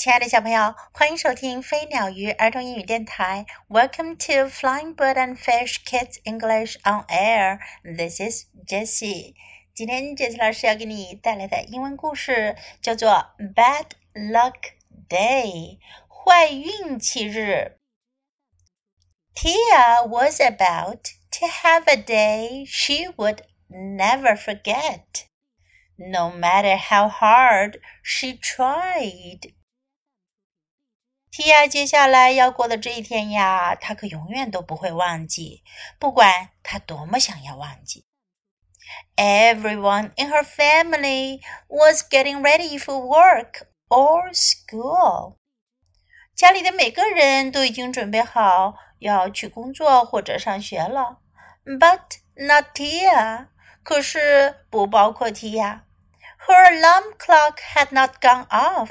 亲爱的小朋友，欢迎收听飞鸟鱼儿童英语电台。Welcome to Flying Bird and Fish Kids English on Air. This is Jessie. 今天 Jessie 老师要给你带来的英文故事叫做《Bad Luck Day》坏运气日。Tia was about to have a day she would never forget, no matter how hard she tried. 提亚接下来要过的这一天呀，他可永远都不会忘记，不管他多么想要忘记。Everyone in her family was getting ready for work or school. 家里的每个人都已经准备好要去工作或者上学了，But not Tia. 可是不包括提亚。Her alarm clock had not gone off.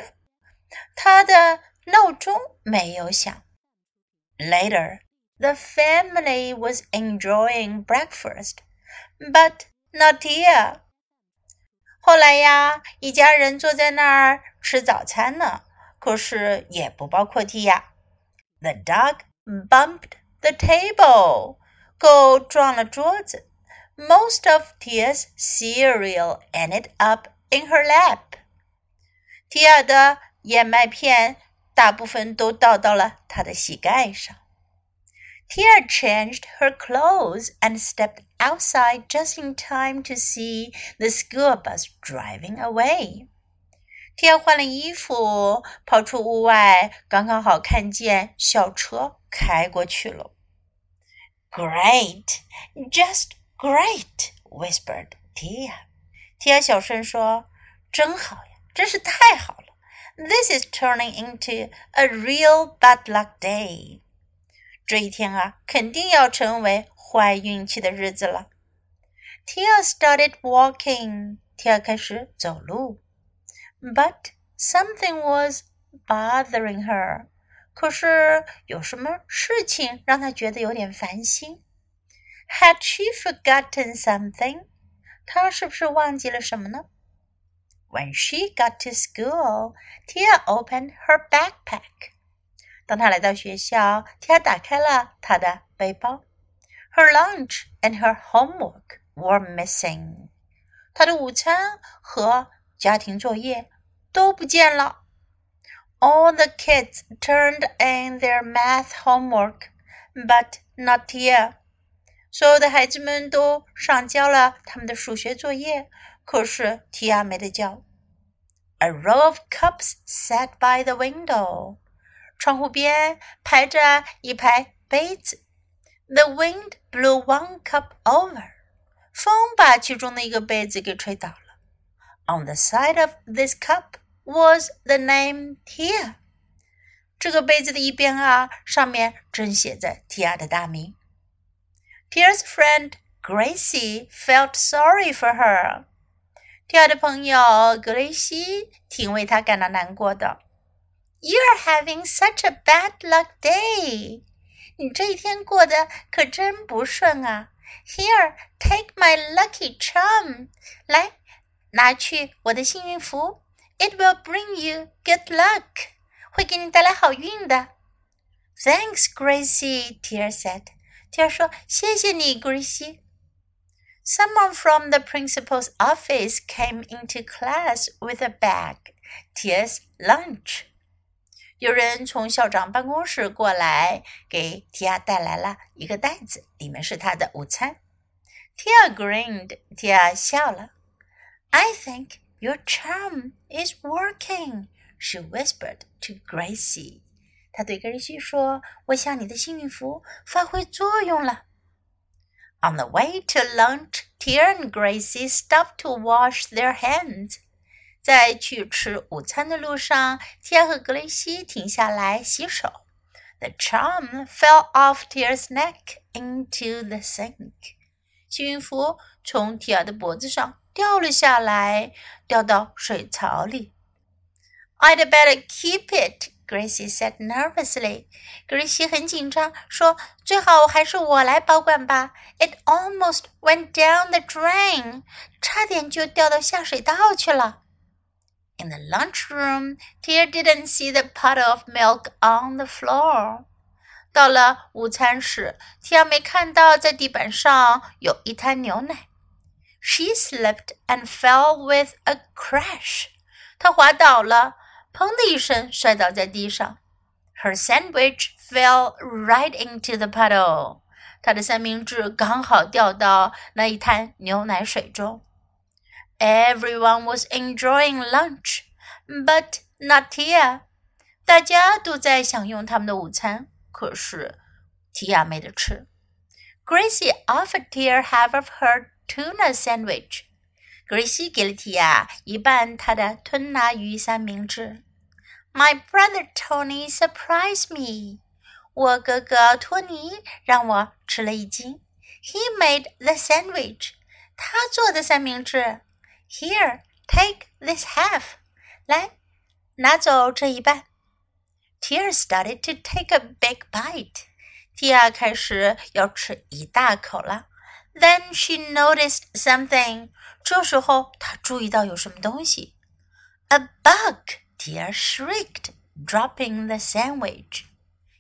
她的 闹钟没有响。Later, the family was enjoying breakfast, but not Tia. 后来呀，一家人坐在那儿吃早餐呢，可是也不包括蒂亚。The dog bumped the table. 狗撞了桌子。Most of Tia's cereal ended up in her lap. 提亚的燕麦片 大部分都倒到了她的膝盖上。Tia changed her clothes and stepped outside just in time to see the school bus driving away. Tia 换了衣服，跑出屋外，刚刚好看见校车开过去了。Great, just great, whispered Tia. Tia 小声说：“真好呀，真是太好了。” ” This is turning into a real bad luck day. 这一天啊，肯定要成为坏运气的日子了。Tia started walking. Tia 开始走路，but something was bothering her. 可是有什么事情让她觉得有点烦心？Had she forgotten something? 她是不是忘记了什么呢 ？when she got to school, Tia opened her backpack. 当她来到学校，Tia 打开了她的背包。Her lunch and her homework were missing. 她的午餐和家庭作业都不见了。All the kids turned in their math homework, but not Tia. 所有的孩子们都上交了他们的数学作业， 可是提亚没得交。A row of cups sat by the window，窗户边排着一排杯子。The wind blew one cup over，风把其中的一个杯子给吹倒了。On the side of this cup was the name Tia。这个杯子的一边啊，上面正写着 Tia 的大名。Tia's friend Gracie felt sorry for her. 提亚的朋友格雷西挺为他感到难过的。You are having such a bad luck day. 你这一天过得可真不顺啊！Here, take my lucky charm. 来，拿去我的幸运符。It will bring you good luck. 会给你带来好运的。Thanks, Gracie. Tia said. Tia 说：“谢谢你，格雷西。” Someone from the principal's office came into class with a bag, Tia's lunch. 有人从校长办公室过来，给提亚带来了一个袋子，里面是他的午餐。Tia grinned. Tia 笑了。I think your charm is working, she whispered to Gracie. 她对格瑞西说：“我想你的幸运符发挥作用了。” ” On the way to lunch, Tia and Gracie stopped to wash their hands. 在去吃午餐的路上，Tia 和格雷西停下来洗手。The charm fell off Tia's neck into the sink. 幸运符从 Tia 的脖子上掉了下来，掉到水槽里。I'd better keep it, Gracie said nervously. 格瑞西很紧张，说：“最好还是我来保管吧。It almost went down the drain，差点就掉到下水道去了。” In the lunchroom, Tia didn't see the pot of milk on the floor. 到了午餐时，提亚没看到在地板上有一滩牛奶。She slipped and fell with a crash. 她滑倒了， 砰的一声摔倒在地上。Her sandwich fell right into the puddle. 她的三明治刚好掉到那一滩牛奶水中。Everyone was enjoying lunch, but not Tia. 大家都在享用他们的午餐，可是提亚没得吃。Gracie offered Tia half of her tuna sandwich. Gracie 给了提亚一半她的吞拿鱼三明治。My brother Tony surprised me. 我哥哥托尼让我吃了一惊。He made the sandwich. 他做的三明治。here, take this half. 来，拿走这一半。Tia started to take a big bite. Tia 开始要吃一大口了。 Then she noticed something. 这时候她注意到有什么东西。A bug! Tia shrieked, dropping the sandwich.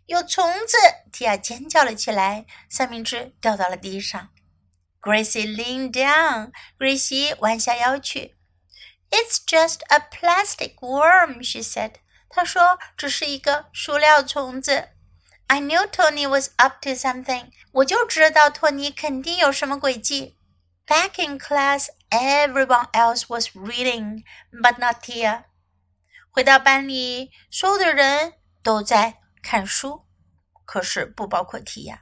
有虫子！Tia 尖叫了起来，三明治掉到了地上。Gracie leaned down. Gracie 弯下腰去。It's just a plastic worm, she said. 她说这是一个塑料虫子。I knew Tony was up to something. 我就知道托尼肯定有什么诡计。Back in class, everyone else was reading, but not Tia. 回到班里，所有的人都在看书，可是不包括 Tia.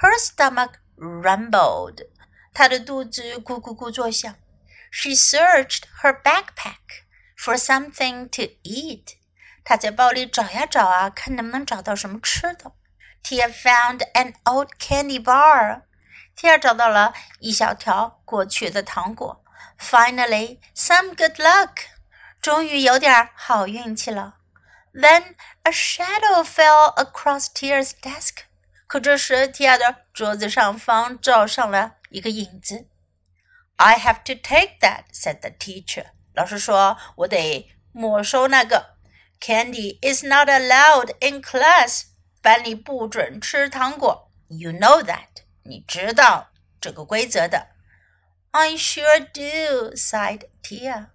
Her stomach rumbled. 她的肚子咕咕咕作响。She searched her backpack for something to eat。 她在包里找呀找啊，看能不能找到什么吃的。Tia found an old candy bar。Tia 找到了一小条过去的糖果。Finally, some good luck。终于有点好运气了。Then a shadow fell across Tia's desk。可这时，Tia 的桌子上方照上了一个影子。I have to take that," said the teacher. 老师说：“我得没收那个。 Candy is not allowed in class. 班里不准吃糖果。You know that. 你知道这个规则的。I sure do," sighed Tia.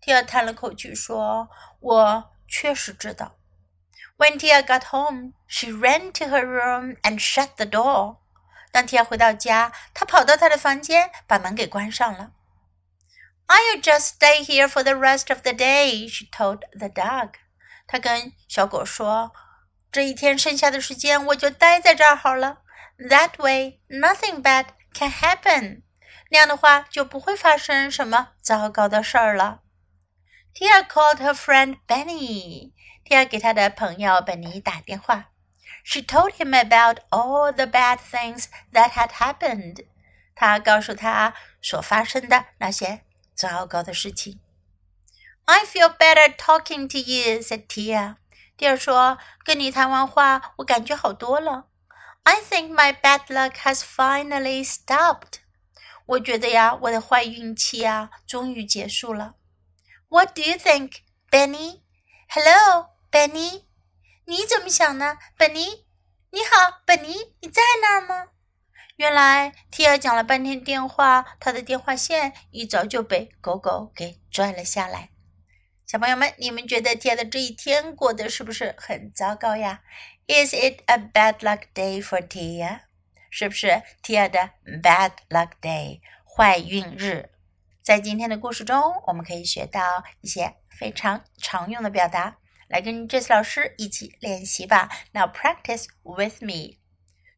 Tia 叹了口气说：“我确实知道。” When Tia got home, she ran to her room and shut the door. 当提亚回到家，他跑到他的房间，把门给关上了。I'll just stay here for the rest of the day, she told the dog. 他跟小狗说：“这一天剩下的时间，我就待在这儿好了。That way, nothing bad can happen. 那样的话，就不会发生什么糟糕的事儿了。” Tia called her friend Benny. Tia 给她的朋友本尼打电话。she told him about all the bad things that had happened. 她告诉他所发生的那些糟糕的事情。I feel better talking to you," said Tia. 蒂尔说：“跟你谈完话，我感觉好多了。I think my bad luck has finally stopped. 我觉得呀，我的坏运气呀，终于结束了。What do you think, Benny? Hello, Benny. 你怎么想呢，本尼？你好，本尼，你在那儿吗？原来提尔讲了半天电话，他的电话线一早就被狗狗给拽了下来。 小朋友们，你们觉得提尔的这一天过得是不是很糟糕呀？Is it a bad luck day for Tia？是不是提尔的 bad luck day 坏运日？在今天的故事中，我们可以学到一些非常常用的表达。来跟 Jess 老师一起练习吧。Now practice with me.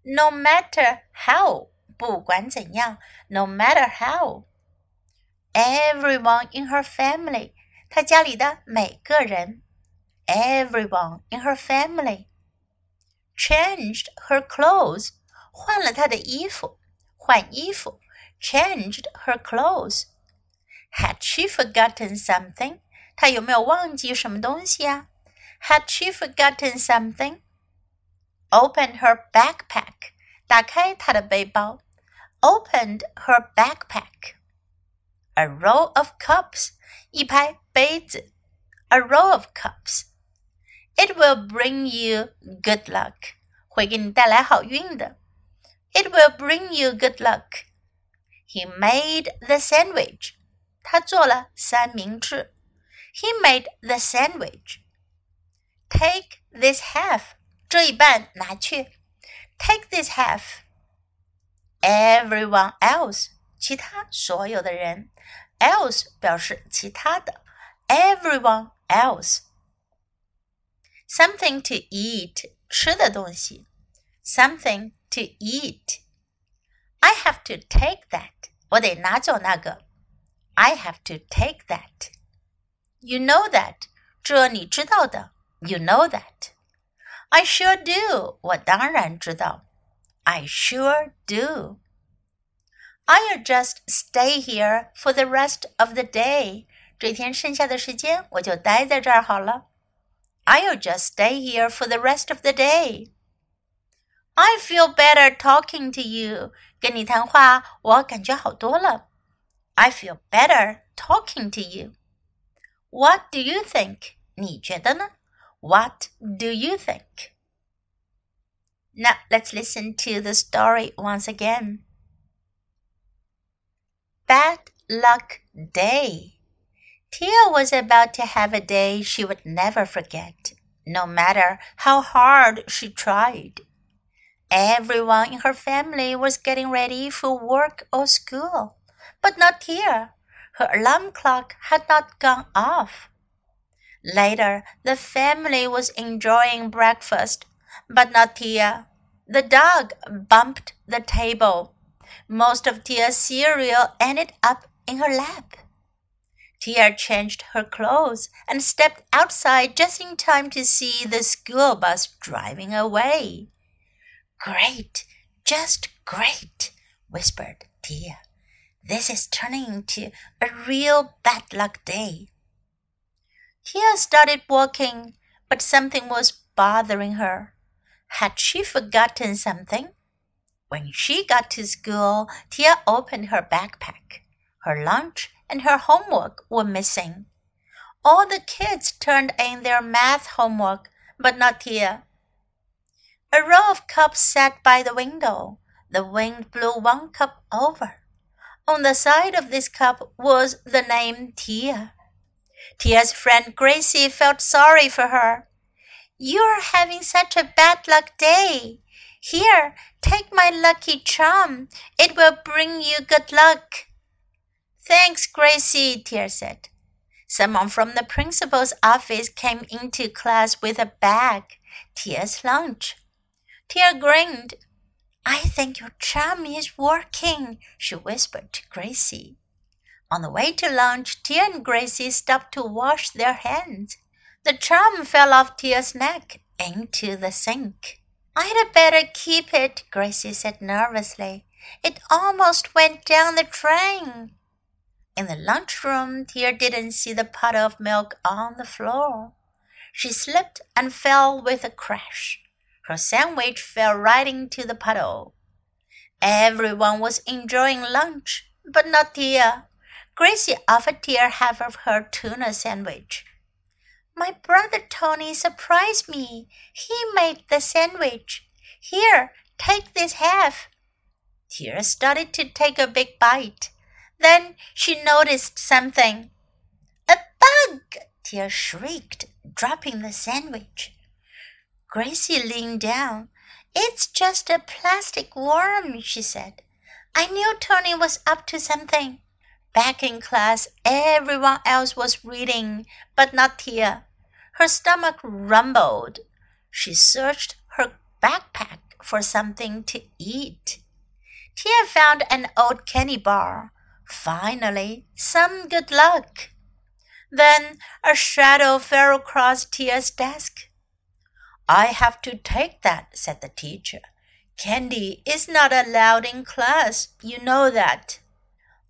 No matter how，不管怎样，No matter how。Everyone in her family，她家里的每个人。Everyone in her family changed her clothes，换了她的衣服，换衣服。Changed her clothes. Had she forgotten something？她有没有忘记什么东西呀？had she forgotten something? Open her backpack. 打开她的背包。Opened her backpack. A row of cups. 一排杯子。 a row of cups. It will bring you good luck. 会给你带来好运的。It will bring you good luck. He made the sandwich. 他做了三明治。He made the sandwich. Take this half. 这一半拿去。Take this half. Everyone else. 其他所有的人。 Else 表示其他的。Everyone else. Something to eat. 吃的东西。Something to eat. I have to take that. 我得拿走那个。I have to take that. You know that. 这你知道的。You know that. I sure do. 我当然知道。I sure do. I'll just stay here for the rest of the day. 这天剩下的时间我就待在这儿好了。I'll just stay here for the rest of the day. I feel better talking to you. 跟你谈话，我感觉好多了。I feel better talking to you. What do you think? 你觉得呢？What do you think? Now let's listen to the story once again. Bad Luck Day. Tia was about to have a day she would never forget, no matter how hard she tried. Everyone in her family was getting ready for work or school, but not Tia. Her alarm clock had not gone off. Later, the family was enjoying breakfast, but not Tia. The dog bumped the table. Most of Tia's cereal ended up in her lap. Tia changed her clothes and stepped outside just in time to see the school bus driving away. Great, just great, whispered Tia. This is turning into a real bad luck day. Tia started walking, but something was bothering her. Had she forgotten something? When she got to school, Tia opened her backpack. Her lunch and her homework were missing. All the kids turned in their math homework, but not Tia. A row of cups sat by the window. The wind blew one cup over. On the side of this cup was the name Tia. Tia's friend Gracie felt sorry for her. You're having such a bad luck day. Here, take my lucky charm. It will bring you good luck. Thanks, Gracie, Tia said. Someone from the principal's office came into class with a bag, Tia's lunch. Tia grinned. I think your charm is working, she whispered to Gracie. On the way to lunch, Tia and Gracie stopped to wash their hands. The charm fell off Tia's neck into the sink. I'd better keep it, Gracie said nervously. It almost went down the drain. In the lunchroom, Tia didn't see the pot of milk on the floor. She slipped and fell with a crash. Her sandwich fell right into the puddle. Everyone was enjoying lunch, but not Tia. Gracie offered Tia half of her tuna sandwich. My brother Tony surprised me. He made the sandwich. Here, take this half. Tia started to take a big bite. Then she noticed something. A bug! Tia shrieked, dropping the sandwich. Gracie leaned down. It's just a plastic worm, she said. I knew Tony was up to something. Back in class, everyone else was reading, but not Tia. Her stomach rumbled. She searched her backpack for something to eat. Tia found an old candy bar. Finally, some good luck. Then a shadow fell across Tia's desk. I have to take that, said the teacher. Candy is not allowed in class. You know that.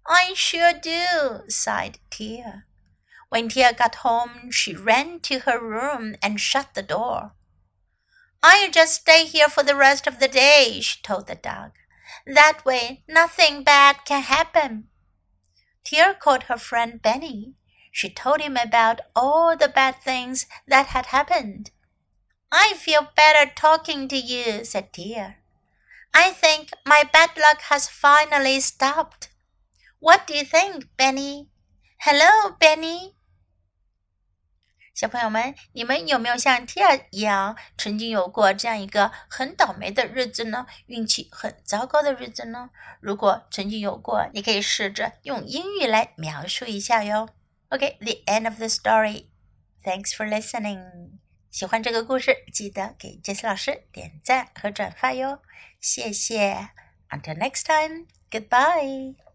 I sure do, sighed Tia. When Tia got home, she ran to her room and shut the door. I'll just stay here for the rest of the day, she told the dog. That way, nothing bad can happen. Tia called her friend Benny. She told him about all the bad things that had happened. I feel better talking to you, said Tia. I think my bad luck has finally stopped. What do you think, Benny? Hello, Benny. 小朋友们，你们有没有像 Tia 一样，曾经有过这样一个很倒霉的日子呢？运气很糟糕的日子呢？如果曾经有过，你可以试着用英语来描述一下哟。OK，the end of the story. Thanks for listening. 喜欢这个故事，记得给杰西老师点赞和转发哟。谢谢。Until next time. Goodbye.